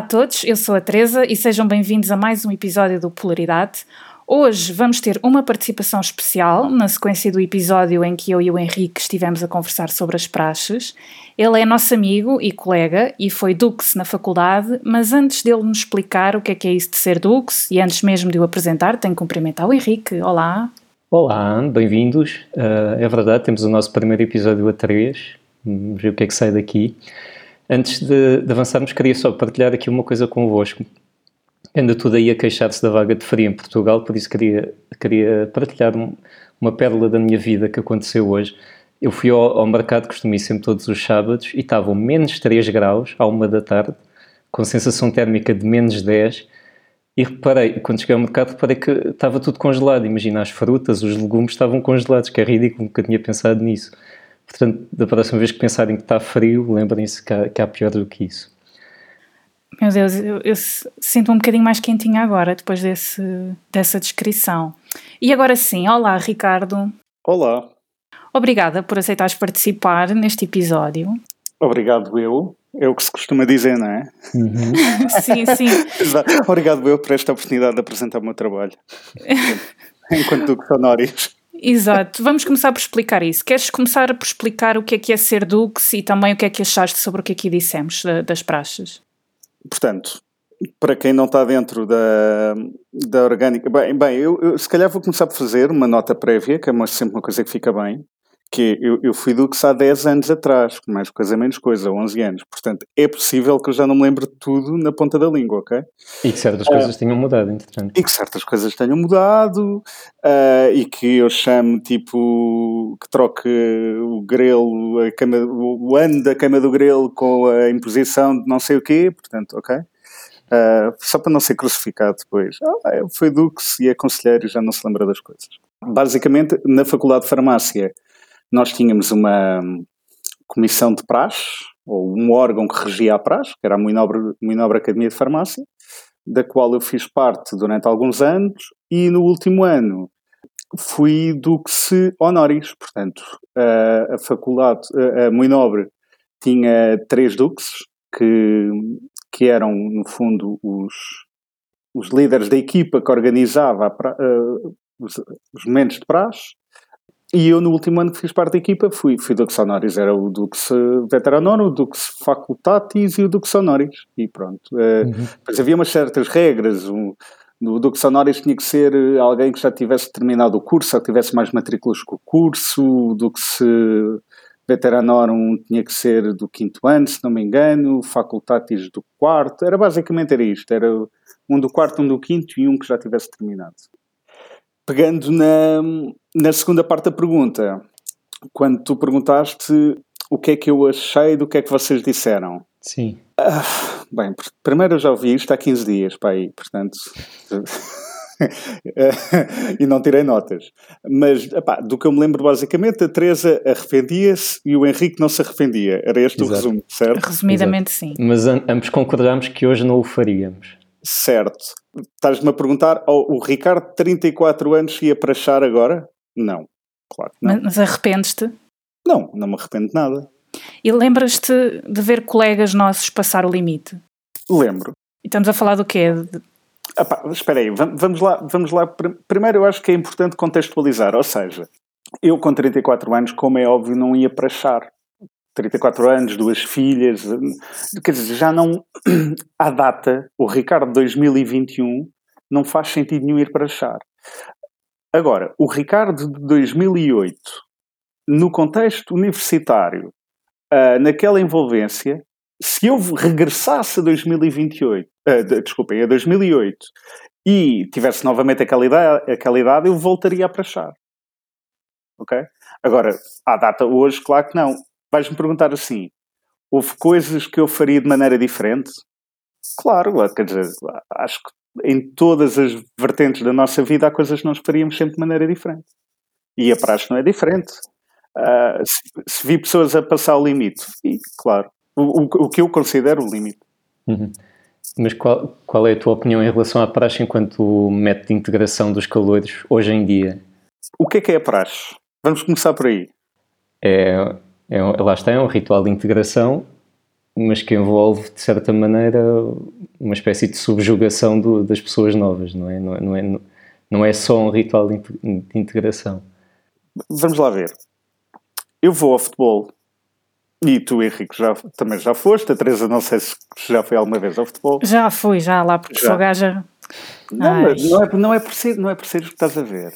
A todos, eu sou a Teresa e sejam bem-vindos a mais um episódio do Polaridade. Hoje vamos ter uma participação especial na sequência do episódio em que eu e o Henrique estivemos a conversar sobre as praxes. Ele é nosso amigo e colega e foi Dux na faculdade, mas antes dele nos explicar o que é que é isso de ser Dux e antes mesmo de o apresentar, tenho que cumprimentar o Henrique. Olá! Olá, bem-vindos. Uh, é verdade, temos o nosso primeiro episódio a três. Vamos ver o que é que sai daqui. Antes de, de avançarmos, queria só partilhar aqui uma coisa convosco. Anda tudo aí a queixar-se da vaga de frio em Portugal, por isso queria, queria partilhar um, uma pérola da minha vida que aconteceu hoje. Eu fui ao, ao mercado, costumo ir sempre todos os sábados, e estavam menos 3 graus à uma da tarde, com sensação térmica de menos 10, e reparei, quando cheguei ao mercado, reparei que estava tudo congelado. Imagina, as frutas, os legumes estavam congelados, que é ridículo, nunca tinha pensado nisso. Portanto, da próxima vez que pensarem que está frio, lembrem-se que, que, há pior do que isso. Meu Deus, eu, eu sinto um bocadinho mais quentinha agora, depois desse, dessa descrição. E agora sim, olá Ricardo. Olá. Obrigada por aceitares participar neste episódio. Obrigado eu. É o que se costuma dizer, não é? Uhum. sim, sim. Obrigado eu por esta oportunidade de apresentar o meu trabalho. Enquanto Duque Honoris. Exato, vamos começar por explicar isso. Queres começar por explicar o que é que é ser Dux e também o que é que achaste sobre o que aqui dissemos das praxes? Portanto, para quem não está dentro da, da orgânica, bem, bem eu, eu, se calhar vou começar por fazer uma nota prévia, que é sempre uma coisa que fica bem, que eu, eu fui Dux há 10 anos atrás, mais coisa menos coisa, 11 anos. Portanto, é possível que eu já não me lembre de tudo na ponta da língua, ok? E que certas uh, coisas tenham mudado, entretanto. E que certas coisas tenham mudado, uh, e que eu chamo, tipo, que troque o grelo, a cama, o ano da cama do grelo com a imposição de não sei o quê, portanto, ok? Uh, só para não ser crucificado depois. Ah, eu fui Dux e é conselheiro e já não se lembra das coisas. Basicamente, na Faculdade de Farmácia, nós tínhamos uma comissão de praxe, ou um órgão que regia a praxe, que era a Moinobre, Moinobre Academia de Farmácia, da qual eu fiz parte durante alguns anos, e no último ano fui Dux Honoris, portanto, a, a faculdade, a, a Moinobre tinha três duques, que, que eram, no fundo, os, os líderes da equipa que organizava pra, uh, os, os momentos de praxe, e eu, no último ano que fiz parte da equipa, fui, fui Dux Honoris. Era o Dux Veteranono, o Dux Facultatis e o Dux Honoris. E pronto. Uh, uhum. Pois havia umas certas regras. Um, no Dux Honoris tinha que ser alguém que já tivesse terminado o curso, ou tivesse mais matrículas que o curso. O Dux Veteranorum tinha que ser do quinto ano, se não me engano. Facultatis do quarto. Era basicamente era isto. Era um do quarto, um do quinto e um que já tivesse terminado. Pegando na, na segunda parte da pergunta, quando tu perguntaste o que é que eu achei do que é que vocês disseram. Sim. Ah, bem, primeiro eu já ouvi isto há 15 dias, para aí, portanto. e não tirei notas. Mas, epá, do que eu me lembro, basicamente, a Teresa arrependia-se e o Henrique não se arrependia. Era este Exato. o resumo, certo? Resumidamente, Exato. sim. Mas ambos concordamos que hoje não o faríamos. Certo. Estás-me a perguntar, oh, o Ricardo, de 34 anos, ia para achar agora? Não, claro não. Mas arrependes-te? Não, não me arrependo de nada. E lembras-te de ver colegas nossos passar o limite? Lembro. E estamos a falar do quê? Epá, espera aí, vamos lá, vamos lá. Primeiro eu acho que é importante contextualizar, ou seja, eu com 34 anos, como é óbvio, não ia para achar. 34 anos, duas filhas, quer dizer, já não, à data, o Ricardo 2021 não faz sentido nenhum ir para achar. Agora, o Ricardo de 2008, no contexto universitário, uh, naquela envolvência, se eu regressasse a 2028, uh, desculpem, a 2008, e tivesse novamente aquela idade, aquela idade eu voltaria a prachar. Ok? Agora, à data hoje, claro que não. Vais-me perguntar assim: houve coisas que eu faria de maneira diferente? Claro, quer dizer, acho que em todas as vertentes da nossa vida há coisas que nós faríamos sempre de maneira diferente. E a praxe não é diferente. Uh, se, se, vi pessoas a passar o limite, e, claro, o, o, o, que eu considero o limite. Uhum. Mas qual, qual é a tua opinião em relação à praxe enquanto método de integração dos calores hoje em dia? O que é que é a praxe? Vamos começar por aí. É, é, lá está, é um ritual de integração mas que envolve, de certa maneira, uma espécie de subjugação do, das pessoas novas, não é? Não, é, não, é, não é só um ritual de integração. Vamos lá ver. Eu vou ao futebol e tu, Henrique, já, também já foste. A Teresa, não sei se já foi alguma vez ao futebol. Já fui, já lá, porque já. sou gaja. Não, não, é, não, é por ser, não é por ser o que estás a ver.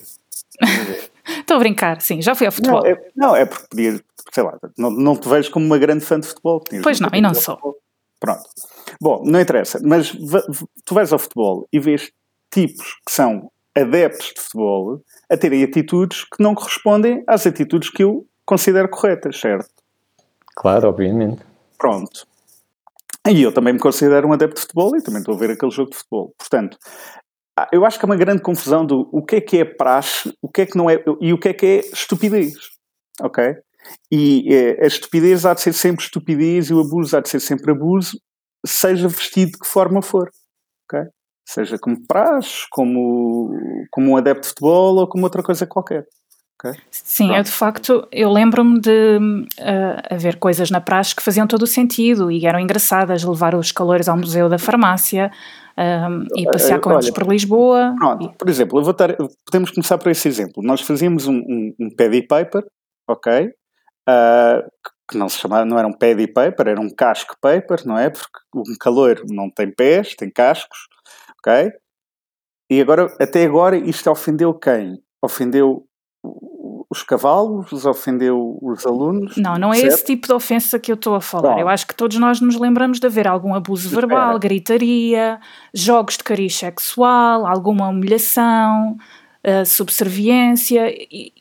Estou a brincar, sim, já fui ao futebol. Não, é, não, é porque podia, sei lá, não, não te vejo como uma grande fã de futebol. Pois não, e não sou. Pronto. Bom, não interessa, mas tu vais ao futebol e vês tipos que são adeptos de futebol a terem atitudes que não correspondem às atitudes que eu considero corretas, certo? Claro, obviamente. Pronto. E eu também me considero um adepto de futebol e também estou a ver aquele jogo de futebol. Portanto, eu acho que é uma grande confusão do o que é que é praxe, o que é que não é e o que é que é estupidez. Ok? E é, a estupidez há de ser sempre estupidez e o abuso há de ser sempre abuso, seja vestido de que forma for. Ok? Seja como praxe, como, como um adepto de futebol ou como outra coisa qualquer. Okay? Sim, Pronto. eu de facto, eu lembro-me de uh, haver coisas na praxe que faziam todo o sentido e eram engraçadas, levar os calores ao Museu da Farmácia um, e passear com Olha, eles por Lisboa. Pronto, por exemplo, podemos começar por esse exemplo. Nós fazíamos um, um, um paddy paper, ok? Uh, que não se chamava, não era um paddy paper, era um casco paper, não é? Porque um calor não tem pés, tem cascos, ok? E agora, até agora, isto ofendeu quem? Ofendeu os cavalos, ofendeu os alunos. Não, não é certo? esse tipo de ofensa que eu estou a falar. Bom. Eu acho que todos nós nos lembramos de haver algum abuso verbal, gritaria, jogos de cariz sexual, alguma humilhação, uh, subserviência.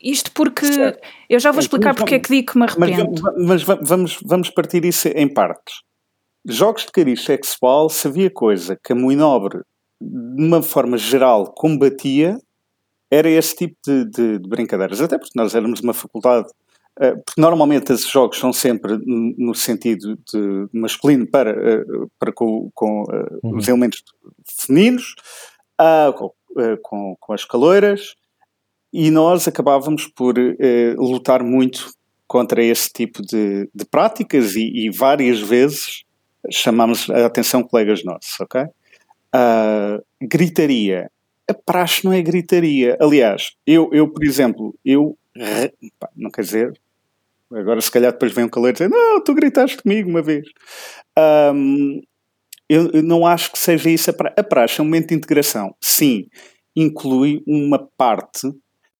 Isto porque. Certo. Eu já vou explicar então, porque é que digo que me arrependo. Mas, mas vamos, vamos partir isso em partes. Jogos de cariz sexual, se havia coisa que a Moinobre, de uma forma geral, combatia, era esse tipo de, de, de, brincadeiras, até porque nós éramos uma faculdade, uh, porque normalmente esses jogos são sempre no sentido de masculino para, uh, para com, com uh, uhum. os elementos femininos, com, com, com, as caloiras, e nós acabávamos por lutar muito contra esse tipo de, de práticas e, e, várias vezes chamámos a atenção colegas nossos, ok? gritaria a praxe não é gritaria. Aliás, eu, eu por exemplo, eu. Não quer dizer. Agora, se calhar, depois vem um calor e dizer: Não, tu gritaste comigo uma vez. Um, eu, eu, não acho que seja isso a praxe. A praxe é um momento de integração. Sim, inclui uma parte.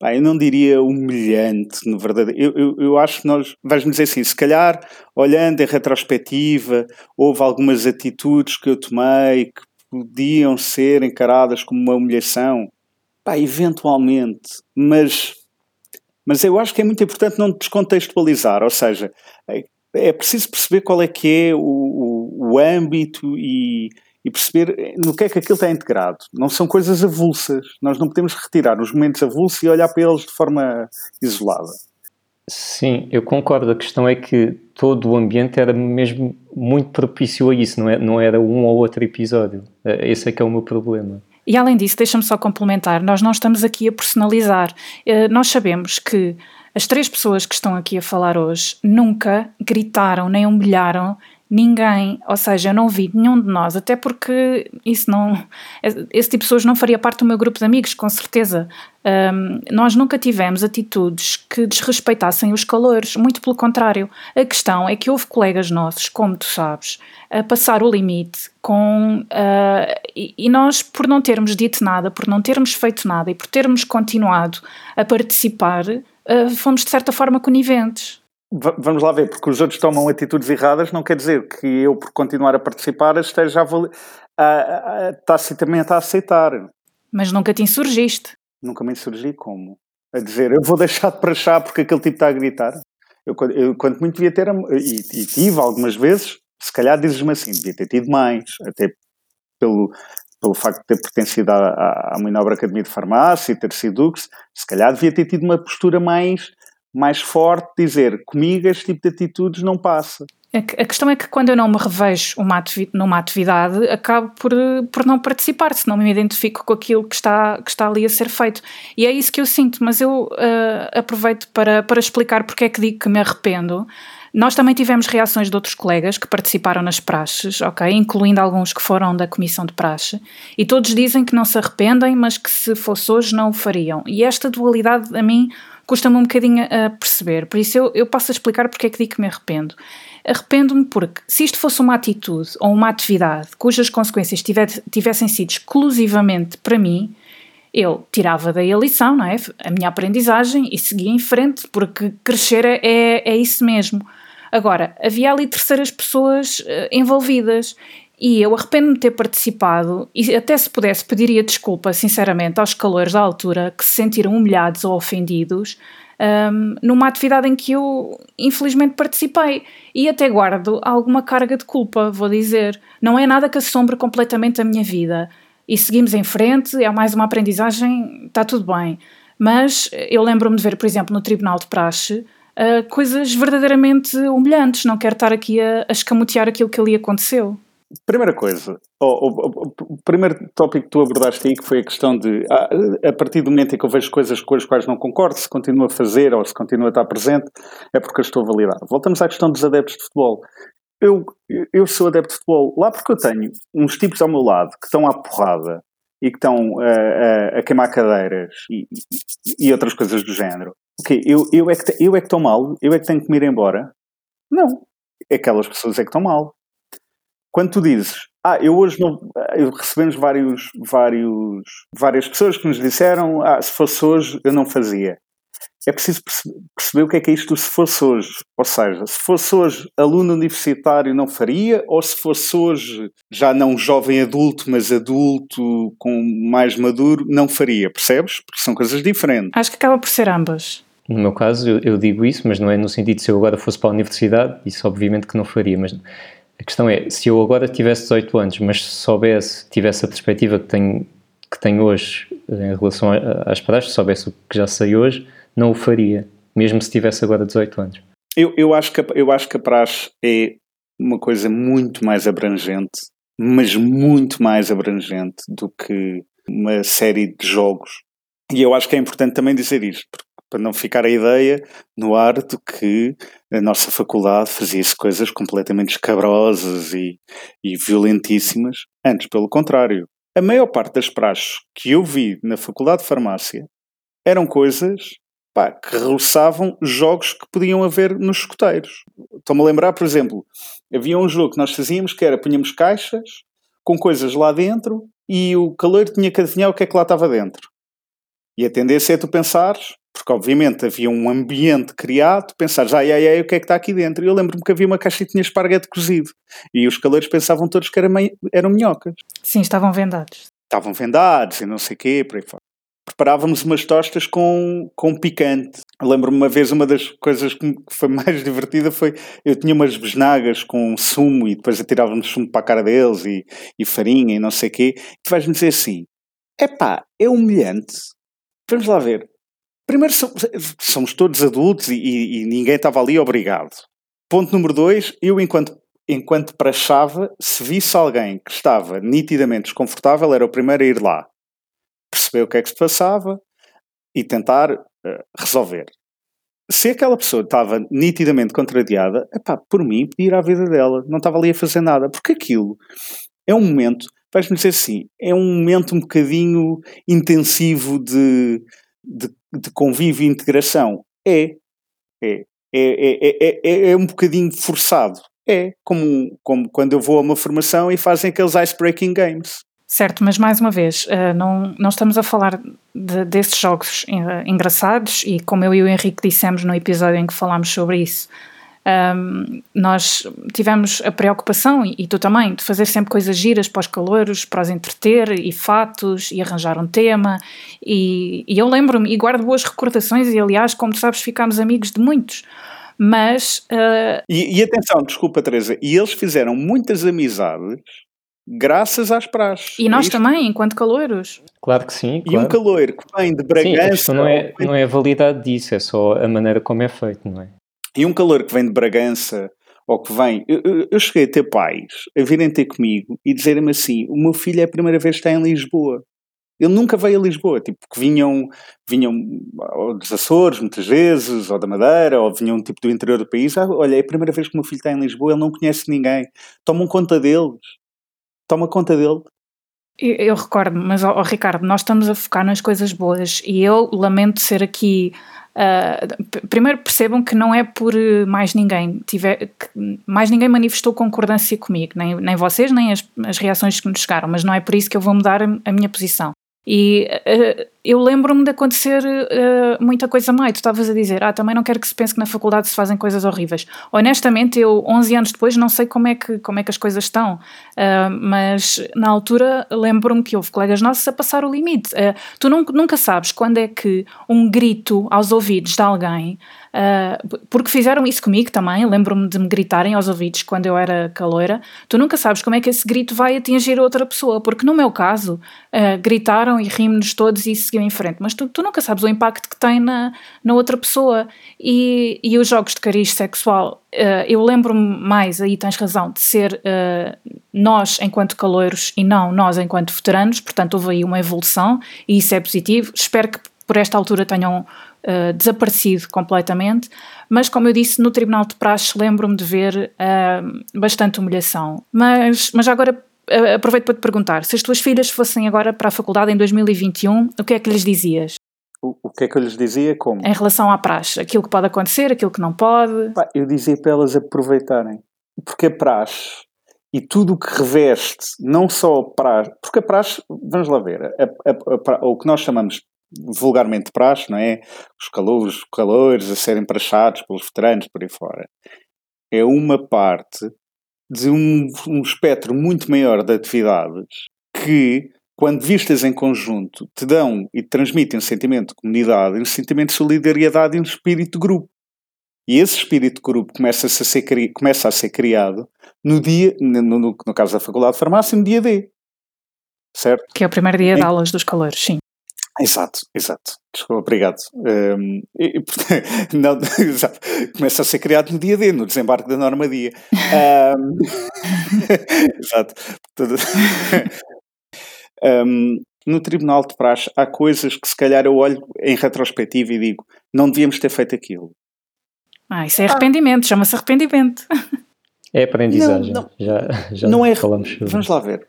Eu não diria humilhante, na verdade. Eu, eu, eu acho que nós. Vais-me dizer assim: se calhar, olhando em retrospectiva, houve algumas atitudes que eu tomei que podiam ser encaradas como uma humilhação? Pá, eventualmente, mas, mas eu acho que é muito importante não descontextualizar, ou seja, é, preciso perceber qual é que é o, o, o âmbito e, e perceber no que é que aquilo está integrado. Não são coisas avulsas. Nós não podemos retirar os momentos avulsos e olhar para eles de forma isolada. Sim, eu concordo. A questão é que todo o ambiente era mesmo muito propício a isso, não, é, não era um ou outro episódio. É, esse é que é o meu problema. E além disso, deixa-me só complementar, nós não estamos aqui a personalizar. Eh, nós sabemos que as três pessoas que estão aqui a falar hoje nunca gritaram nem humilharam ninguém, ou seja, eu não vi nenhum de nós, até porque isso não, esse tipo de pessoas não faria parte do meu grupo de amigos, com certeza. Um, nós nunca tivemos atitudes que desrespeitassem os calores, muito pelo contrário. A questão é que houve colegas nossos, como tu sabes, a passar o limite com. Uh, e, e nós, por não termos dito nada, por não termos feito nada e por termos continuado a participar, uh, fomos de certa forma coniventes vamos lá ver, porque os outros tomam atitudes erradas, não quer dizer que eu, por continuar a participar, esteja a, a, a, tacitamente a aceitar. Mas nunca te insurgiste. Nunca me insurgi como? A dizer, eu vou deixar de prachar porque aquele tipo está a gritar. Eu, eu quanto muito devia ter, e, e tive algumas vezes, se calhar dizes-me assim, devia ter tido mais, até pelo, pelo facto de ter pertencido à, à, à Minobra Academia de Farmácia e ter sido Dux, se calhar devia ter tido uma postura mais mais forte dizer comigo este tipo de atitudes não passa. A questão é que quando eu não me revejo uma numa atividade, acabo por, por não participar, se não me identifico com aquilo que está, que está ali a ser feito. E é isso que eu sinto, mas eu uh, aproveito para, para explicar porque é que digo que me arrependo. Nós também tivemos reações de outros colegas que participaram nas praxes, ok? Incluindo alguns que foram da comissão de praxe, e todos dizem que não se arrependem, mas que se fosse hoje não o fariam. E esta dualidade a mim custa-me um bocadinho a perceber, por isso eu, eu passo a explicar porque é que digo que me arrependo. Arrependo-me porque, se isto fosse uma atitude ou uma atividade cujas consequências tivessem sido exclusivamente para mim, eu tirava daí a lição, não é? A minha aprendizagem e seguia em frente, porque crescer é, é, é isso mesmo. Agora, havia ali terceiras pessoas uh, envolvidas e eu arrependo-me de ter participado e até se pudesse pediria desculpa, sinceramente, aos calores da altura que se sentiram humilhados ou ofendidos um, numa atividade em que eu infelizmente participei e até guardo alguma carga de culpa, vou dizer. Não é nada que assombre completamente a minha vida e seguimos em frente, é mais uma aprendizagem, está tudo bem. Mas eu lembro-me de ver, por exemplo, no Tribunal de Praxe, uh, coisas verdadeiramente humilhantes. Não quero estar aqui a, a escamotear aquilo que ali aconteceu. Primeira coisa, o, o, o, primeiro tópico que tu abordaste aí que foi a questão de a, a, partir do momento em que eu vejo coisas com as quais não concordo, se continuo a fazer ou se continua a estar presente, é porque eu estou a validar. Voltamos à questão dos adeptos de futebol. Eu, eu sou adepto de futebol lá porque eu tenho uns tipos ao meu lado que estão à porrada e que estão a, a, a queimar cadeiras e, e, e, outras coisas do género. Ok, eu, eu, é que, eu é que estou mal? Eu é que tenho que me ir embora? Não. Aquelas pessoas é que estão mal. Quando tu dizes, ah, eu hoje não. Eu recebemos vários, vários, várias pessoas que nos disseram, ah, se fosse hoje eu não fazia é preciso perceber o que é que é isto se fosse hoje. Ou seja, se fosse hoje aluno universitário não faria, ou se fosse hoje já não jovem adulto, mas adulto com mais maduro, não faria, percebes? Porque são coisas diferentes. Acho que acaba por ser ambas. No meu caso, eu, eu digo isso, mas não é no sentido de se eu agora fosse para a universidade, isso obviamente que não faria, mas a questão é, se eu agora tivesse 18 anos, mas soubesse, tivesse a perspectiva que tenho, que tenho hoje em relação às praxes, soubesse o que já sei hoje, não o faria, mesmo se tivesse agora 18 anos. Eu, eu, acho, que, eu acho que a praxe é uma coisa muito mais abrangente, mas muito mais abrangente do que uma série de jogos. E eu acho que é importante também dizer isto, para não ficar a ideia no ar de que a nossa faculdade fazia-se coisas completamente escabrosas e, e violentíssimas. Antes, pelo contrário. A maior parte das praxes que eu vi na Faculdade de Farmácia eram coisas pá, que roçavam jogos que podiam haver nos escoteiros. Estou-me a lembrar, por exemplo, havia um jogo que nós fazíamos que era, punhamos caixas com coisas lá dentro e o caloiro tinha que adivinhar o que é que lá estava dentro. E a tendência é tu pensares, porque obviamente havia um ambiente criado, pensares, ai ai ai, o que é que está aqui dentro? E eu lembro-me que havia uma caixa e tinha esparguete cozido. E os caleiros pensavam todos que eram, eram minhocas. Sim, estavam vendados. Estavam vendados e não sei o quê, por aí fora preparávamos umas tostas com, com picante. Lembro-me uma vez, uma das coisas que foi mais divertida foi, eu tinha umas besnagas com sumo e depois atirávamos sumo para a cara deles e, e farinha e não sei o quê. E tu vais-me dizer assim, epá, é humilhante. Vamos lá ver. Primeiro, somos todos adultos e, e, ninguém estava ali obrigado. Ponto número dois, eu enquanto enquanto prachava, se visse alguém que estava nitidamente desconfortável, era o primeiro a ir lá perceber o que é que se passava e tentar uh, resolver. Se aquela pessoa estava nitidamente contrariada, epá, por mim, pedir à vida dela, não estava ali a fazer nada, porque aquilo é um momento, vais-me dizer assim, é um momento um bocadinho intensivo de, de, de convívio e integração. É, é, é, é, é, é um bocadinho forçado. É como, como quando eu vou a uma formação e fazem aqueles ice-breaking games. Certo, mas mais uma vez, uh, não, não estamos a falar de, desses jogos uh, engraçados e como eu e o Henrique dissemos no episódio em que falámos sobre isso, um, nós tivemos a preocupação, e, e, tu também, de fazer sempre coisas giras para os calouros, para os entreter, e fatos, e arranjar um tema, e, e eu lembro-me e guardo boas recordações, e aliás, como tu sabes, ficámos amigos de muitos. Mas. Uh... E, e atenção, desculpa, Teresa, e eles fizeram muitas amizades graças às praxes. E nós é também, enquanto caloiros. Claro que sim. Claro. E um caloiro que vem de Bragança. Sim, não é, não é a validade disso, é só a maneira como é feito, não é? E um caloiro que vem de Bragança ou que vem. Eu, eu, cheguei a ter pais a virem ter comigo e dizerem-me assim: o meu filho é a primeira vez que está em Lisboa. Ele nunca veio a Lisboa, tipo, que vinham, vinham dos Açores, muitas vezes, ou da Madeira, ou vinham tipo do interior do país. Ah, olha, é a primeira vez que o meu filho está em Lisboa, ele não conhece ninguém. Tomam conta deles. Toma conta dele. Eu, eu recordo, mas oh, Ricardo, nós estamos a focar nas coisas boas e eu lamento ser aqui Uh, primeiro percebam que não é por mais ninguém tiver, mais ninguém manifestou concordância comigo, nem, nem vocês, nem as, as reações que nos chegaram, mas não é por isso que eu vou mudar a, a minha posição. E uh, eu lembro-me de acontecer uh, muita coisa mais. Tu estavas a dizer, ah, também não quero que se pense que na faculdade se fazem coisas horríveis. Honestamente, eu, 11 anos depois, não sei como é que, como é que as coisas estão, uh, mas na altura lembro-me que houve colegas nossos a passar o limite. tu nunca, sabes quando é que um grito aos ouvidos de alguém Uh, porque fizeram isso comigo também, lembro-me de me gritarem aos ouvidos quando eu era caloira. Tu nunca sabes como é que esse grito vai atingir outra pessoa, porque no meu caso, uh, gritaram e rimos todos e seguiu em frente, mas tu, tu, nunca sabes o impacto que tem na, na outra pessoa. E, e os jogos de cariz sexual, uh, eu lembro-me mais, aí tens razão, de ser nós enquanto caloiros e não nós enquanto veteranos, portanto houve aí uma evolução e isso é positivo. Espero que por esta altura tenham uh, desaparecido completamente, mas como eu disse, no Tribunal de Praxe lembro-me de ver uh, bastante humilhação. Mas, mas agora uh, aproveito para te perguntar, se as tuas filhas fossem agora para a faculdade em 2021, o que é que lhes dizias? O, o que é que eu lhes dizia? Como? Em relação à praxe, aquilo que pode acontecer, aquilo que não pode. eu dizia para elas aproveitarem, porque a praxe e tudo o que reveste, não só a praxe, porque a praxe, vamos lá ver, a, a, a, o que nós chamamos vulgarmente praxe, não é? Os calores, os calores a serem praxados pelos veteranos por aí fora. É uma parte de um, um espectro muito maior de atividades que, quando vistas em conjunto, te dão e te transmitem um sentimento de comunidade, um sentimento de solidariedade e um espírito de grupo. E esse espírito de grupo começa a ser, começa a ser criado no dia, no, no, no caso da Faculdade de Farmácia, no dia D. Certo? Que é o primeiro dia de aulas dos calores, sim. Exato, exato. Desculpa, obrigado. Um, e, não, exato. Começa a ser criado no dia D, no desembarque da Normandia. Um, exato. Um, no Tribunal de Praxe há coisas que se calhar eu olho em retrospectiva e digo não devíamos ter feito aquilo. Ah, isso é arrependimento, chama-se arrependimento. É aprendizagem. Não, não, já, já não é, falamos. Vamos lá ver.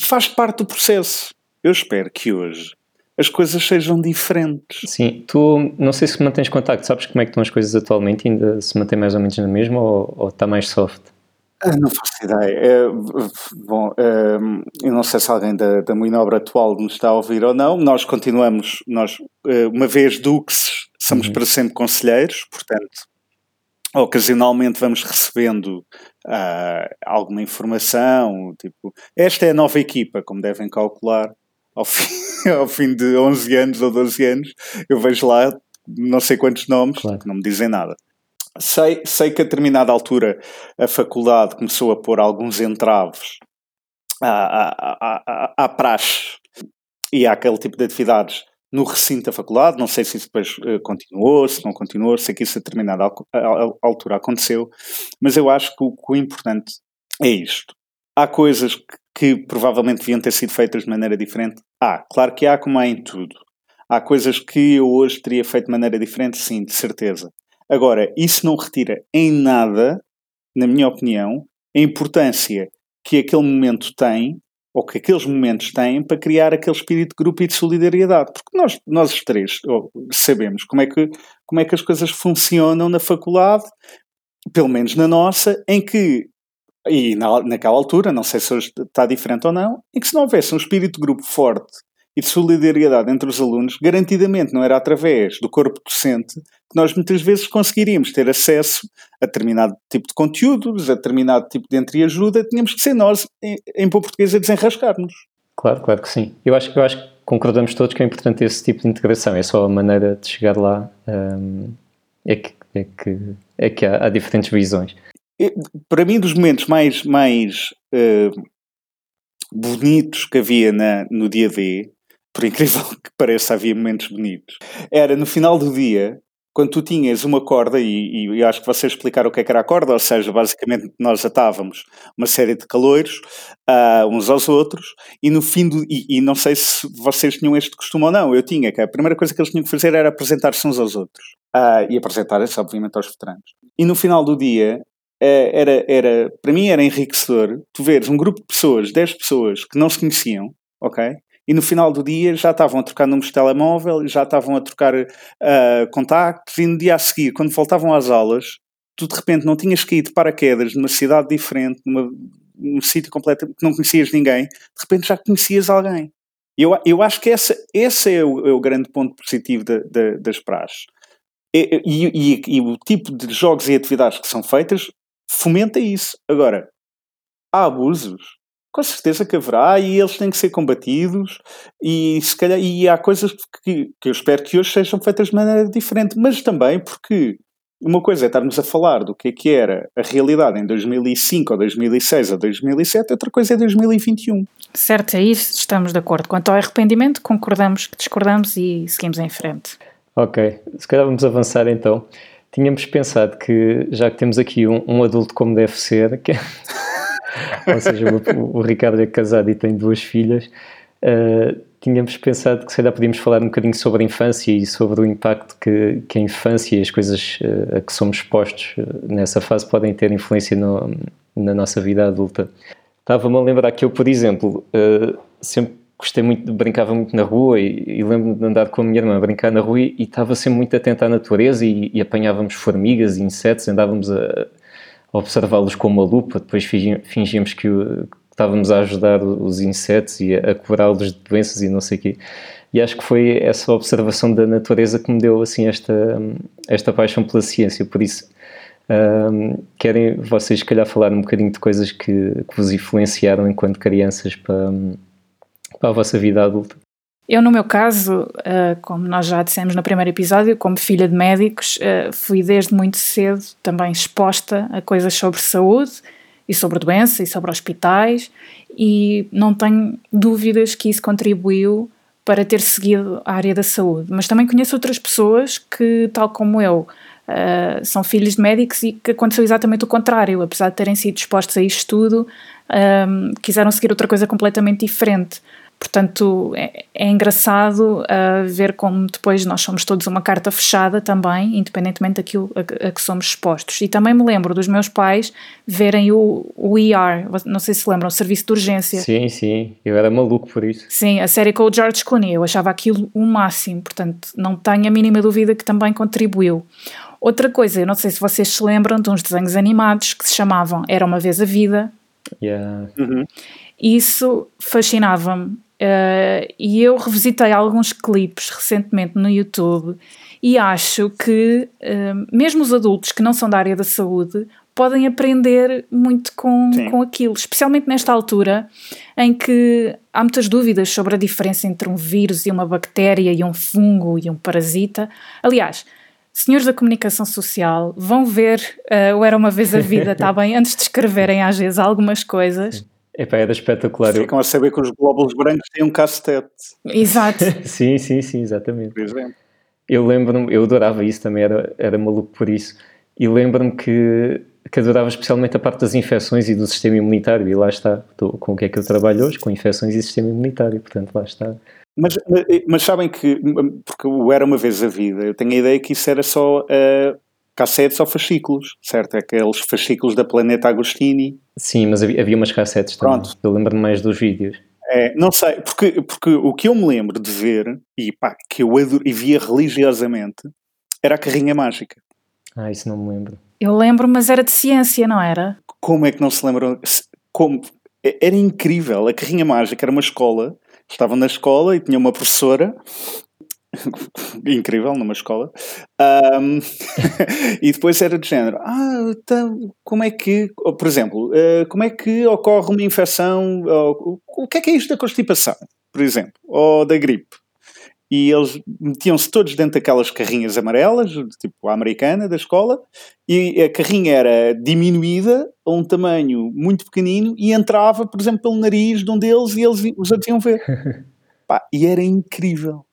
Faz parte do processo. Eu espero que hoje as coisas sejam diferentes. Sim, tu não sei se mantens contacto, sabes como é que estão as coisas atualmente? Ainda se mantém mais ou menos na mesma ou, ou está mais soft? Ah, não faço ideia. É, bom, é, eu não sei se alguém da, da Moinobra atual nos está a ouvir ou não. Nós continuamos, nós, é, uma vez duques, somos uhum. para sempre conselheiros, portanto, ocasionalmente vamos recebendo uh, alguma informação, tipo, esta é a nova equipa, como devem calcular, ao fim, ao fim de 11 anos ou 12 anos, eu vejo lá não sei quantos nomes claro. que não me dizem nada. Sei, sei que a determinada altura a faculdade começou a pôr alguns entraves à, à, à, à praxe e àquele tipo de atividades no recinto da faculdade. Não sei se isso depois uh, continuou, se não continuou, sei que isso a determinada altura aconteceu, mas eu acho que o, que o importante é isto. Há coisas que, que provavelmente deviam ter sido feitas de maneira diferente? Há, claro que há, como há em tudo. Há coisas que eu hoje teria feito de maneira diferente, sim, de certeza. Agora, isso não retira em nada, na minha opinião, a importância que aquele momento tem, ou que aqueles momentos têm, para criar aquele espírito de grupo e de solidariedade. Porque nós, nós os três sabemos como é, que, como é que as coisas funcionam na faculdade, pelo menos na nossa, em que e na, naquela altura, não sei se hoje está diferente ou não, em que se não houvesse um espírito de grupo forte e de solidariedade entre os alunos, garantidamente não era através do corpo docente que nós muitas vezes conseguiríamos ter acesso a determinado tipo de conteúdos, a determinado tipo de entreajuda, tínhamos que ser nós, em, em bom português, a desenrascar-nos. Claro, claro que sim. Eu acho, eu acho que concordamos todos que é importante esse tipo de integração, é só a maneira de chegar lá, hum, é, que, é, que, é que há, há diferentes visões para mim, dos momentos mais, mais uh, bonitos que havia na, no dia D, por incrível que pareça, havia momentos bonitos, era no final do dia, quando tu tinhas uma corda, e, e acho que vocês explicaram o que, é que era a corda, ou seja, basicamente nós atávamos uma série de calores uh, uns aos outros, e no fim do. E, e, não sei se vocês tinham este costume ou não, eu tinha, que a primeira coisa que eles tinham que fazer era apresentar-se uns aos outros. Uh, e apresentar-se, obviamente, aos veteranos. E no final do dia, era, era, para mim era enriquecedor tu veres um grupo de pessoas, 10 pessoas, que não se conheciam, ok? e no final do dia já estavam a trocar números de telemóvel, já estavam a trocar uh, contactos, e no dia a seguir, quando voltavam às aulas, tu de repente não tinhas ir de paraquedas numa cidade diferente, numa, num sítio completo que não conhecias ninguém, de repente já conhecias alguém. Eu, eu acho que essa, esse é o, é o grande ponto positivo de, de, das praxes. E, e, e, e, o tipo de jogos e atividades que são feitas fomenta isso. Agora, há abusos com certeza que haverá e eles têm que ser combatidos e se calhar e há coisas que, que eu espero que hoje sejam feitas de maneira diferente, mas também porque uma coisa é estarmos a falar do que é que era a realidade em 2005 ou 2006 ou 2007, outra coisa é 2021. Certo, é isso, estamos de acordo. Quanto ao arrependimento, concordamos que discordamos e seguimos em frente. Ok, se calhar vamos avançar então. Tínhamos pensado que, já que temos aqui um, um adulto como deve ser, que ou seja, o, o, Ricardo é casado e tem duas filhas, uh, tínhamos pensado que se calhar podíamos falar um bocadinho sobre a infância e sobre o impacto que, que a infância e as coisas uh, a que somos expostos uh, nessa fase podem ter influência no, na nossa vida adulta. Estava-me a lembrar que eu, por exemplo, sempre gostei muito, brincava muito na rua e, e lembro-me de andar com a minha irmã a brincar na rua e, estava sempre muito atento à natureza e, e apanhávamos formigas e insetos, andávamos a, observá-los com uma lupa, depois fingíamos que, estávamos a ajudar os insetos e a, curá-los de doenças e não sei o quê. E acho que foi essa observação da natureza que me deu assim esta, esta paixão pela ciência, por isso um, querem vocês, se calhar, falar um bocadinho de coisas que, que vos influenciaram enquanto crianças para, para a vossa vida adulta? Eu, no meu caso, uh, como nós já dissemos no primeiro episódio, como filha de médicos, uh, fui desde muito cedo também exposta a coisas sobre saúde e sobre doença e sobre hospitais, e não tenho dúvidas que isso contribuiu para ter seguido a área da saúde. Mas também conheço outras pessoas que, tal como eu, uh, são filhos de médicos e que aconteceu exatamente o contrário, apesar de terem sido expostos a isto tudo, quiseram seguir outra coisa completamente diferente. Portanto, é, é engraçado uh, ver como depois nós somos todos uma carta fechada também, independentemente daquilo a, a, que somos expostos. E também me lembro dos meus pais verem o, o ER, não sei se lembram, o Serviço de Urgência. Sim, sim, eu era maluco por isso. Sim, a série com o George Clooney, eu achava aquilo o máximo, portanto, não tenho a mínima dúvida que também contribuiu. Outra coisa, eu não sei se vocês se lembram de uns desenhos animados que se chamavam Era uma Vez a Vida. Yeah. Uhum. Isso fascinava-me Uh, e eu revisitei alguns clipes recentemente no YouTube e acho que uh, mesmo os adultos que não são da área da saúde podem aprender muito com, com aquilo, especialmente nesta altura em que há muitas dúvidas sobre a diferença entre um vírus e uma bactéria e um fungo e um parasita. Aliás, senhores da comunicação social vão ver uh, o Era Uma Vez a Vida, está bem? Antes de escreverem às vezes algumas coisas. Epá, era espetacular. Ficam a saber que os glóbulos brancos têm um castete. Exato. sim, sim, sim, exatamente. Por exemplo. Eu lembro-me, eu adorava isso também, era, era maluco por isso. E lembro-me que, que adorava especialmente a parte das infecções e do sistema imunitário. E lá está, estou, com o que é que eu trabalho hoje? Com infecções e sistema imunitário, portanto lá está. Mas, mas sabem que, porque o Era Uma Vez a Vida, eu tenho a ideia que isso era só uh, cassetes ou fascículos, certo? Aqueles fascículos da Planeta Agostini. Sim, mas havia, havia umas cassetes também. Pronto. Eu lembro-me mais dos vídeos. É, não sei, porque, porque o que eu me lembro de ver, e pá, que eu adoro, e via religiosamente, era a carrinha mágica. Ah, isso não me lembro. Eu lembro, mas era de ciência, não era? Como é que não se lembram? Como? Era incrível. A carrinha mágica era uma escola. Estavam na escola e tinha uma professora incrível numa escola. Um, e depois era de género: ah, então, como é que, por exemplo, uh, como é que ocorre uma infecção? Ou, o que é que é isto da constipação, por exemplo, ou da gripe? E eles metiam-se todos dentro daquelas carrinhas amarelas, tipo a americana da escola, e a carrinha era diminuída a um tamanho muito pequenino e entrava, por exemplo, pelo nariz de um deles e eles os iam ver. Pá, e era incrível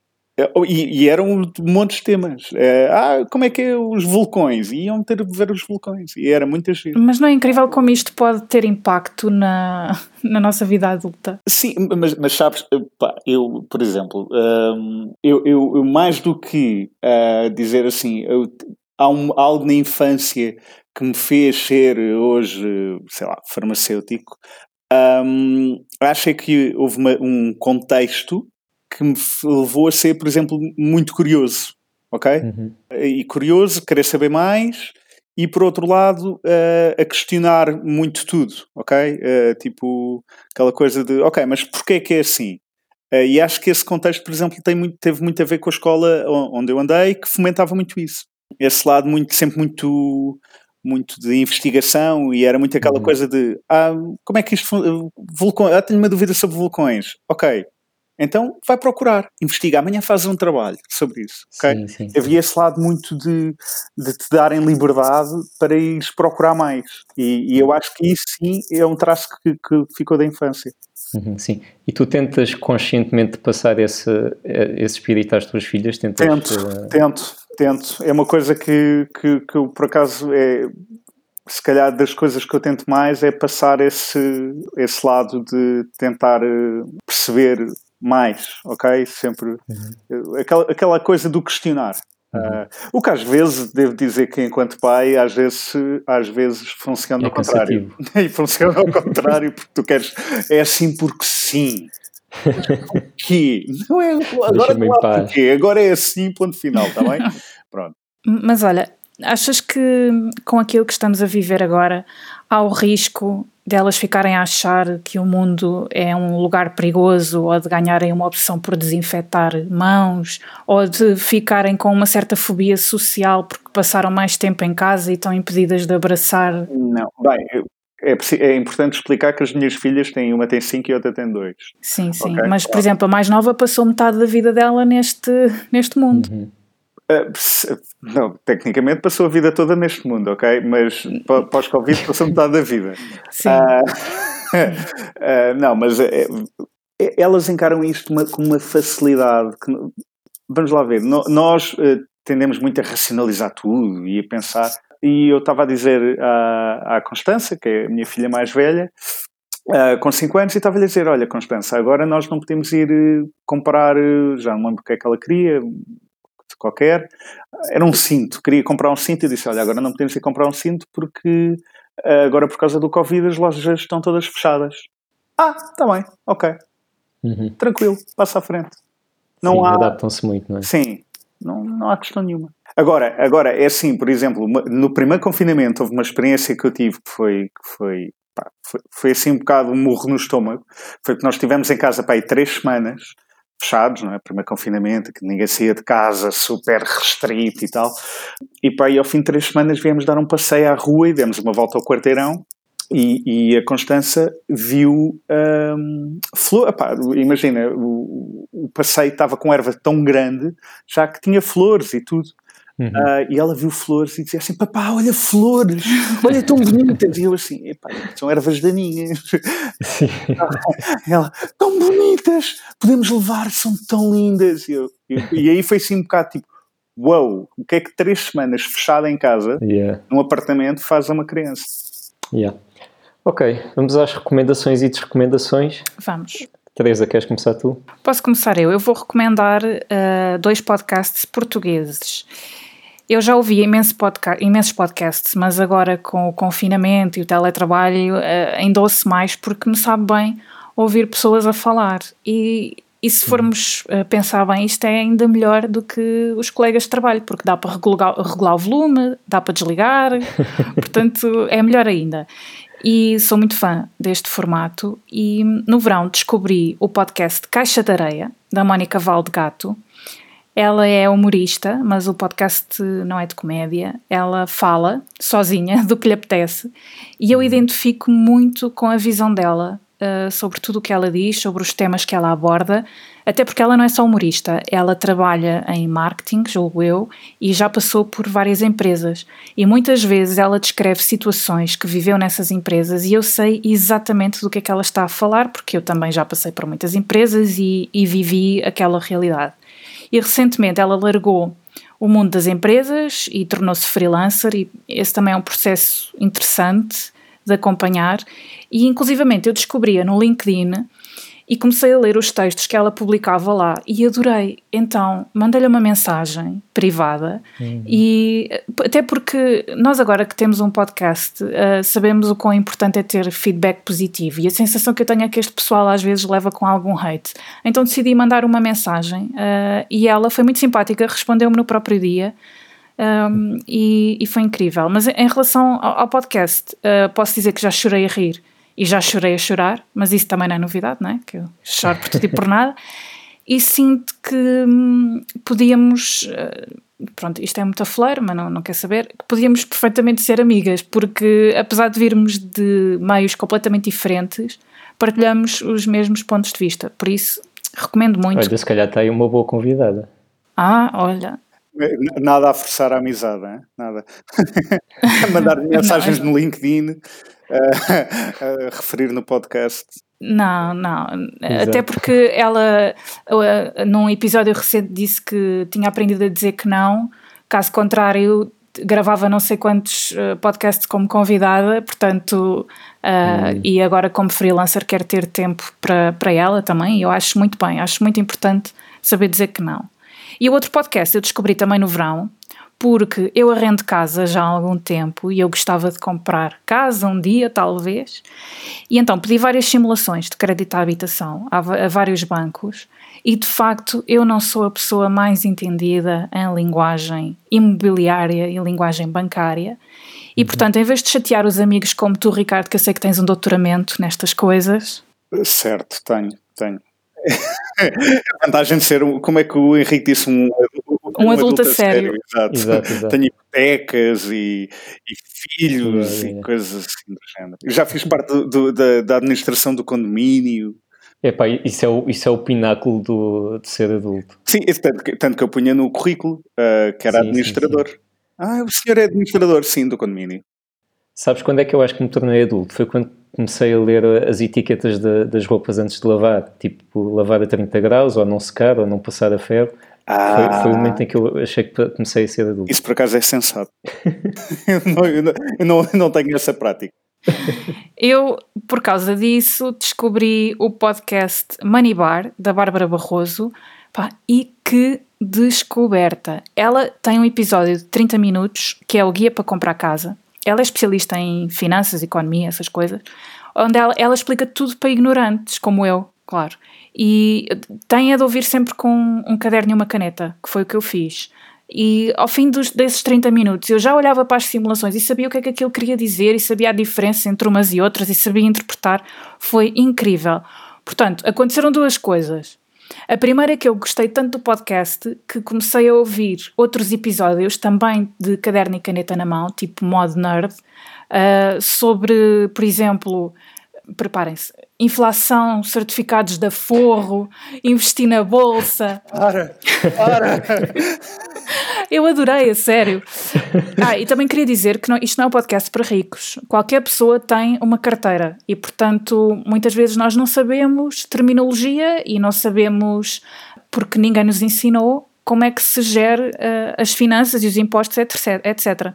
e, e, eram um monte de temas. É, ah, como é que é os vulcões? E iam ter ver os vulcões. E era muita gente. Mas não é incrível como isto pode ter impacto na, na nossa vida adulta? Sim, mas, mas sabes, pá, eu, por exemplo, um, eu, eu, eu, mais do que uh, dizer assim, eu, há um, algo na infância que me fez ser hoje, sei lá, farmacêutico, um, acho é que houve uma, um contexto que me levou a ser, por exemplo, muito curioso, ok? Uhum. E curioso, querer saber mais e, por outro lado, uh, a questionar muito tudo, ok? Uh, tipo, aquela coisa de, ok, mas porquê é que é assim? Uh, e acho que esse contexto, por exemplo, muito, teve muito a ver com a escola onde eu andei, que fomentava muito isso. Esse lado muito, sempre muito muito de investigação e era muito aquela uhum. coisa de ah, como é que isto vulcões, ah, tenho uma dúvida sobre vulcões. Ok, então vai procurar, investiga, amanhã faz um trabalho sobre isso. Okay? Sim, sim, sim. Havia esse lado muito de, de te darem liberdade para ires procurar mais. E, e eu acho que isso sim é um traço que, que ficou da infância. Uhum, sim. E tu tentas conscientemente passar esse, esse espírito às tuas filhas? Tentas, tento, uh... tento, tento. É uma coisa que, que, que eu, por acaso, é, se calhar das coisas que eu tento mais é passar esse, esse lado de tentar eh, perceber mais, ok? Sempre uhum. aquela, aquela coisa do questionar. Uhum. Uh, o que às vezes, devo dizer que enquanto pai, às vezes, às vezes funciona é ao contrário. e funciona ao contrário porque tu queres, é assim porque sim. que não é agora não há porquê, agora é assim, ponto final, está bem? Pronto. Mas olha, achas que com aquilo que estamos a viver agora há o risco delas ficarem a achar que o mundo é um lugar perigoso ou de ganharem uma opção por desinfetar mãos ou de ficarem com uma certa fobia social porque passaram mais tempo em casa e estão impedidas de abraçar? Não, bem, é, é, importante explicar que as minhas filhas têm uma tem 5 e outra tem 2. Sim, sim. Okay? Mas, por exemplo, a mais nova passou metade da vida dela neste, neste mundo. Uhum. Uh, não, tecnicamente passou a vida toda neste mundo, ok? Mas pós-Covid passou metade da vida. Sim. Uh, uh, não, mas elas encaram isto uma, com uma facilidade que, vamos lá ver, no, nós tendemos muito a racionalizar tudo e a pensar. E eu estava a dizer à, à Constança, que é a minha filha mais velha, Uh, com 5 anos e estava-lhe a dizer: Olha, Constança, agora nós não podemos ir comprar, já não lembro o que é que ela queria, qualquer, era um cinto, queria comprar um cinto e disse, olha, agora não podemos ir comprar um cinto porque eh, agora por causa do Covid as lojas estão todas fechadas. Ah, está bem, ok. Uhum. Tranquilo, passa à frente. Não Sim, há... adaptam-se muito, não é? Sim, não, não há questão nenhuma. Agora, agora, é assim, por exemplo, no primeiro confinamento houve uma experiência que eu tive que foi, que foi, pá, foi, foi, assim um bocado um murro no estômago. Foi que nós estivemos em casa para aí três semanas fechados, não é? Primeiro confinamento, que ninguém saía de casa, super restrito e tal. E aí ao fim de três semanas viemos dar um passeio à rua e demos uma volta ao quarteirão e, e a Constança viu um, flor, epá, imagina, o, o passeio estava com erva tão grande já que tinha flores e tudo. Uhum. Uh, e ela viu flores e dizia assim: Papá, olha flores, olha tão bonitas. E eu assim: Epá, são ervas daninhas. ela, tão bonitas, podemos levar, são tão lindas. E, eu, e, e aí foi assim um bocado tipo: Uau, wow, o que é que três semanas fechada em casa, yeah. num apartamento, faz a uma criança? Yeah. Ok, vamos às recomendações e desrecomendações. Vamos. Teresa, queres começar tu? Posso começar eu. Eu vou recomendar uh, dois podcasts portugueses. Eu já ouvi imenso podca imensos podcasts, mas agora com o confinamento e o teletrabalho uh, ainda ouço mais porque me sabe bem ouvir pessoas a falar. E, e se formos uh, pensar bem, isto é ainda melhor do que os colegas de trabalho, porque dá para regular, regular o volume, dá para desligar, portanto é melhor ainda. E sou muito fã deste formato. E no verão descobri o podcast Caixa de Areia, da Mónica Valdegato, ela é humorista, mas o podcast não é de comédia. Ela fala sozinha do que lhe apetece e eu identifico muito com a visão dela uh, sobre tudo o que ela diz, sobre os temas que ela aborda, até porque ela não é só humorista, ela trabalha em marketing, julgo eu, e já passou por várias empresas. E muitas vezes ela descreve situações que viveu nessas empresas e eu sei exatamente do que é que ela está a falar, porque eu também já passei por muitas empresas e, e vivi aquela realidade. E recentemente ela largou o mundo das empresas e tornou-se freelancer e esse também é um processo interessante de acompanhar. E inclusivamente eu descobria no LinkedIn e comecei a ler os textos que ela publicava lá e adorei. Então mandei-lhe uma mensagem privada uhum. e até porque nós agora que temos um podcast uh, sabemos o quão importante é ter feedback positivo e a sensação que eu tenho é que este pessoal às vezes leva com algum hate. Então decidi mandar uma mensagem uh, e ela foi muito simpática, respondeu-me no próprio dia. Um, e, e, foi incrível. Mas em relação ao, ao podcast, uh, posso dizer que já chorei a rir e já chorei a chorar, mas isso também não é novidade, não é? Que eu choro por tudo e por nada. E sinto que hum, podíamos. Uh, pronto, isto é muita flor, mas não, não quer saber. Que podíamos perfeitamente ser amigas, porque apesar de virmos de meios completamente diferentes, partilhamos os mesmos pontos de vista. Por isso, recomendo muito. Olha, se calhar está aí uma boa convidada. Ah, olha, Nada a forçar a amizade, hein? nada. Mandar mensagens não, no LinkedIn, a referir no podcast. Não, não. Exato. Até porque ela, num episódio recente, disse que tinha aprendido a dizer que não, caso contrário, gravava não sei quantos uh, podcasts como convidada, portanto, uh, hum. e agora como freelancer quer ter tempo para, para ela também, eu acho muito bem, acho muito importante saber dizer que não. E o outro podcast eu descobri também no verão, porque eu arrendo casa já há algum tempo e eu gostava de comprar casa um dia, talvez. E então pedi várias simulações de crédito à habitação a, a vários bancos e de facto eu não sou a pessoa mais entendida em linguagem imobiliária e linguagem bancária. E uhum. portanto, em vez de chatear os amigos como tu, Ricardo, que eu sei que tens um doutoramento nestas coisas. Certo, tenho, tenho. a vantagem de ser, como é que o Henrique disse, um, um, um adulto, a sério. sério. Exato. Exato, exato. Tenho hipotecas e, e filhos é, é. e coisas assim do género. Eu já fiz parte do, do, da, da, administração do condomínio. Epá, isso é o, isso é o pináculo do, de ser adulto. Sim, tanto que, tanto que eu punha no currículo uh, que era sim, administrador. Sim, sim. Ah, o senhor é administrador, sim, do condomínio. Sabes quando é que eu acho que me tornei adulto? Foi quando comecei a ler as etiquetas de, das roupas antes de lavar, tipo lavar a 30 graus, ou não secar, ou não passar a ferro. Ah, foi, foi, o momento em que eu achei que comecei a ser adulto. Isso por acaso é sensato. eu, não, eu, não, eu, não, eu não tenho essa prática. Eu, por causa disso, descobri o podcast Money Bar, da Bárbara Barroso, pá, e que descoberta! Ela tem um episódio de 30 minutos que é o guia para comprar casa ela é especialista em finanças, economia, essas coisas, onde ela, ela explica tudo para ignorantes, como eu, claro. E tem a de ouvir sempre com um caderno e uma caneta, que foi o que eu fiz. E ao fim dos, desses 30 minutos eu já olhava para as simulações e sabia o que é que aquilo queria dizer e sabia a diferença entre umas e outras e sabia interpretar. Foi incrível. Portanto, aconteceram duas coisas. A primeira é que eu gostei tanto do podcast que comecei a ouvir outros episódios também de caderno e caneta na mão, tipo modo nerd, uh, sobre, por exemplo, preparem-se, inflação, certificados de aforro, investir na bolsa. Para, para! Eu adorei, a sério. Ah, e também queria dizer que não, isto não é um podcast para ricos. Qualquer pessoa tem uma carteira e, portanto, muitas vezes nós não sabemos terminologia e não sabemos, porque ninguém nos ensinou, como é que se gere uh, as finanças e os impostos, etc. etc.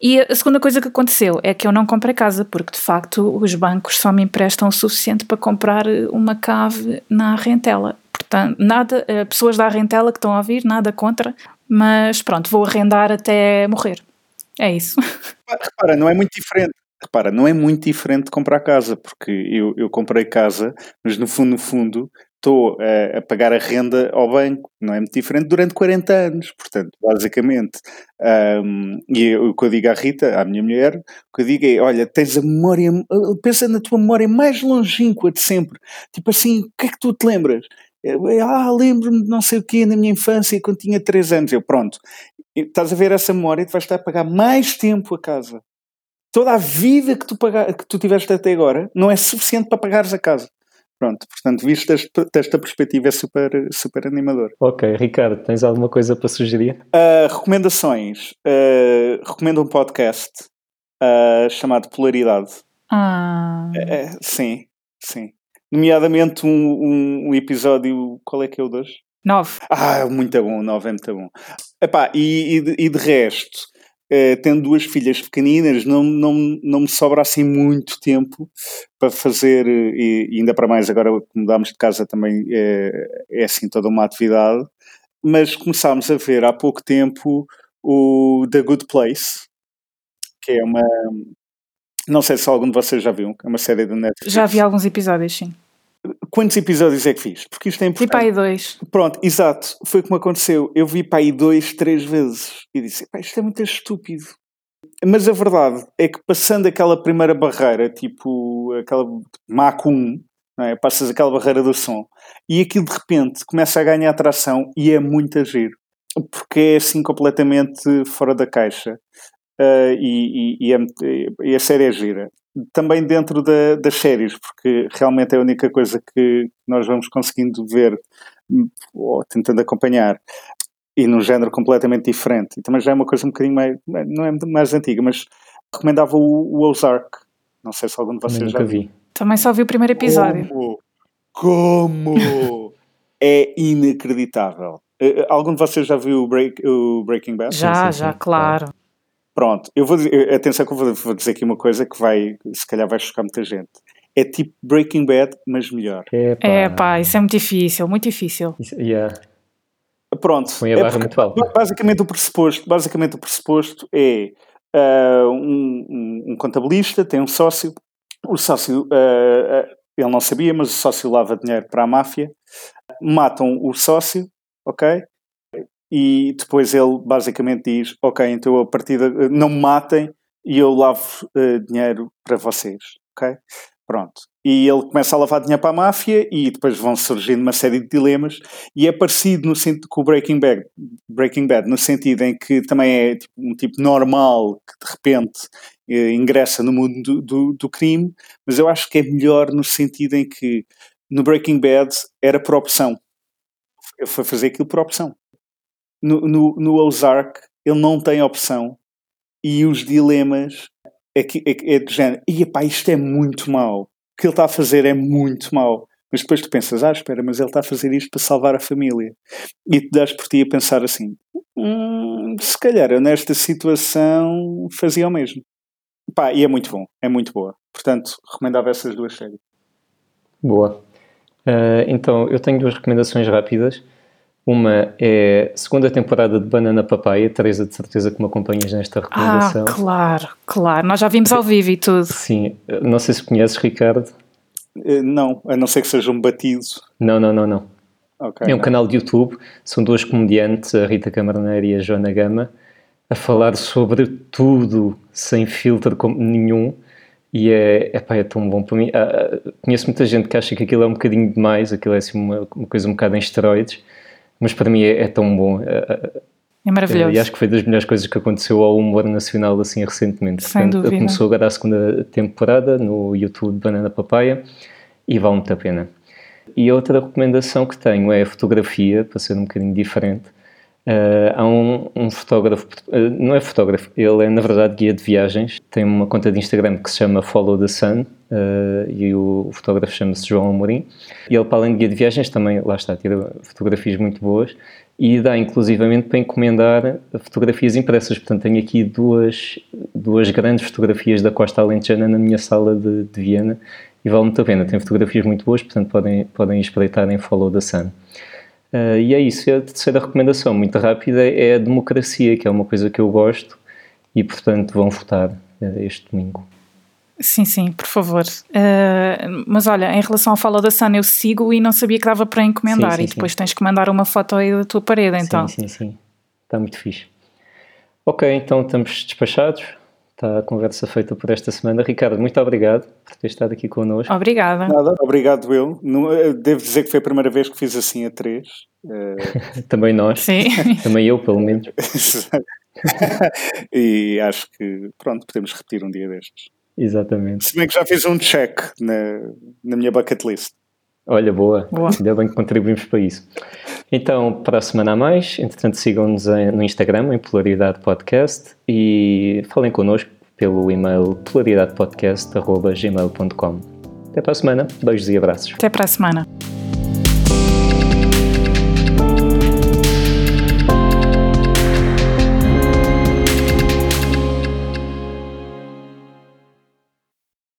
E a segunda coisa que aconteceu é que eu não comprei casa, porque de facto os bancos só me emprestam o suficiente para comprar uma cave na rentela. Portanto, nada, eh, pessoas da rentela que estão a ouvir, nada contra, mas pronto, vou arrendar até morrer. É isso. Repara, não é muito diferente. Repara, não é muito diferente de comprar casa, porque eu, eu comprei casa, mas no fundo, no fundo, estou a, a, pagar a renda ao banco, não é muito diferente, durante 40 anos. Portanto, basicamente, um, e o que eu digo à Rita, à minha mulher, o que eu digo é: olha, tens a memória, pensa na tua memória mais longínqua de sempre. Tipo assim, o que é que tu te lembras? Ah, lembro-me de não sei o quê na minha infância, quando tinha 3 anos. Eu, pronto, estás a ver essa memória e tu vais estar a pagar mais tempo a casa. toda a vida que tu, paga, que tu tiveste até agora não é suficiente para pagares a casa. Pronto, portanto, visto desta perspectiva é super, super animador. Ok, Ricardo, tens alguma coisa para sugerir? Uh, recomendações. Uh, recomendo um podcast uh, chamado Polaridade. Ah. É, sim, sim. Nomeadamente um, um, um, episódio. Qual é que é o 2? 9. Ah, muito bom, o 9 é muito bom. Epá, e, e, de, e de resto, Uh, tendo duas filhas pequeninas, não, não, não me sobra assim muito tempo para fazer, e, e ainda para mais agora que mudámos de casa também é, é assim toda uma atividade, mas começámos a ver há pouco tempo o The Good Place, que é uma. Não sei se algum de vocês já viu, é uma série da Netflix. Já vi alguns episódios, sim. Quantos episódios é que fiz? Porque isto é importante. Vi para aí dois. Pronto, exato. Foi como aconteceu. Eu vi para aí dois, três vezes. E disse, isto é muito estúpido. Mas a verdade é que passando aquela primeira barreira, tipo aquela Mach 1, é? passas aquela barreira do som, e aquilo de repente começa a ganhar atração e é muito agir. Porque é assim completamente fora da caixa. Uh, e, e, e, é, e, a série é gira também dentro da, das séries, porque realmente é a única coisa que nós vamos conseguindo ver ou tentando acompanhar e num género completamente diferente. E também já é uma coisa um bocadinho mais, não é mais antiga, mas recomendava o, o Ozark. Não sei se algum de vocês já vi. Também só vi o primeiro episódio. Como? Como? é inacreditável. Eh, algum de vocês já viu o, Break, o Breaking Bad? Já, sim, sim, já, sim. claro. Pronto, eu vou dizer, atenção que eu vou, vou dizer aqui uma coisa que vai, se calhar vai chocar muita gente. É tipo Breaking Bad, mas melhor. É pá, isso é muito difícil, muito difícil. Isso, yeah. Pronto. Põe a barra é muito alta. Basicamente o pressuposto, basicamente o pressuposto é uh, um, um, um, contabilista, tem um sócio, o sócio, uh, ele não sabia, mas o sócio lava dinheiro para a máfia, matam o sócio, ok? E depois ele basicamente diz: Ok, então a partida não me matem e eu lavo uh, dinheiro para vocês, ok? Pronto. E ele começa a lavar dinheiro para a máfia e depois vão surgindo uma série de dilemas e é parecido no sentido com o Breaking Bad, Breaking Bad no sentido em que também é tipo, um tipo normal que de repente eh, ingressa no mundo do, do, do, crime, mas eu acho que é melhor no sentido em que no Breaking Bad era por opção. Foi fazer aquilo por opção no, no, no Ozark ele não tem opção e os dilemas é, que, é, é do género, e pá, isto é muito mau. O que ele está a fazer é muito mau. Mas depois tu pensas, ah, espera, mas ele está a fazer isto para salvar a família. E te das por ti a pensar assim, hum, se calhar eu nesta situação fazia o mesmo. Pá, e é muito bom, é muito boa. Portanto, recomendava essas duas séries. Boa. Uh, então, eu tenho duas recomendações rápidas. Uma é a segunda temporada de Banana Papaya. Teresa, de certeza que me acompanhas nesta recomendação. Ah, claro, claro. Nós já vimos ao vivo e tudo. Sim. Não sei se conheces, Ricardo. Eh, não, a não ser que seja um batido. Não, não, não, não. Okay, é um não. canal de YouTube. São duas comediantes, a Rita Camarneiro e a Joana Gama, a falar sobre tudo, sem filtro nenhum. E é, epá, é tão bom para mim. Ah, ah, conheço muita gente que acha que aquilo é um bocadinho demais, aquilo é assim uma, uma coisa um bocado em esteroides mas para mim é, é tão bom. É, é maravilhoso. E acho que foi das melhores coisas que aconteceu ao humor nacional assim recentemente. Sem Portanto, dúvida. Começou agora a segunda temporada no YouTube Banana Papaya e vale muito a pena. E a outra recomendação que tenho é a fotografia, para ser um bocadinho diferente. Uh, há um, um fotógrafo, uh, não é fotógrafo, ele é na verdade guia de viagens, tem uma conta de Instagram que se chama Follow the Sun uh, e o, o fotógrafo chama-se João Amorim. E ele, para além de guia de viagens, também, lá está, tira fotografias muito boas e dá inclusivamente para encomendar fotografias impressas. Portanto, tenho aqui duas, duas grandes fotografias da Costa Alentejana na minha sala de, de Viena e vale muito a pena. Tem fotografias muito boas, portanto, podem, podem espreitar em Follow the Sun. Uh, e é isso. E a terceira recomendação, muito rápida, é a democracia, que é uma coisa que eu gosto e, portanto, vão votar uh, este domingo. Sim, sim, por favor. Uh, mas olha, em relação ao Fala da Sun, eu sigo e não sabia que dava para encomendar. Sim, sim, e depois sim. tens que mandar uma foto aí da tua parede, então. Sim, sim, sim. Está muito fixe. Ok, então estamos despachados. Está a conversa feita por esta semana. Ricardo, muito obrigado por ter estado aqui connosco. Obrigada. Nada, obrigado eu. Devo dizer que foi a primeira vez que fiz assim a três. Também nós. Sim. Também eu, pelo menos. e acho que, pronto, podemos repetir um dia destes. Exatamente. Se bem que já fiz um check na, na minha bucket list. Olha, boa. boa. Ainda bem que contribuímos para isso. Então, para a semana a mais, entretanto, sigam-nos no Instagram, em Polaridade Podcast, e falem connosco pelo e-mail polaridadepodcast.gmail.com. Até para a semana. Beijos e abraços. Até para a semana.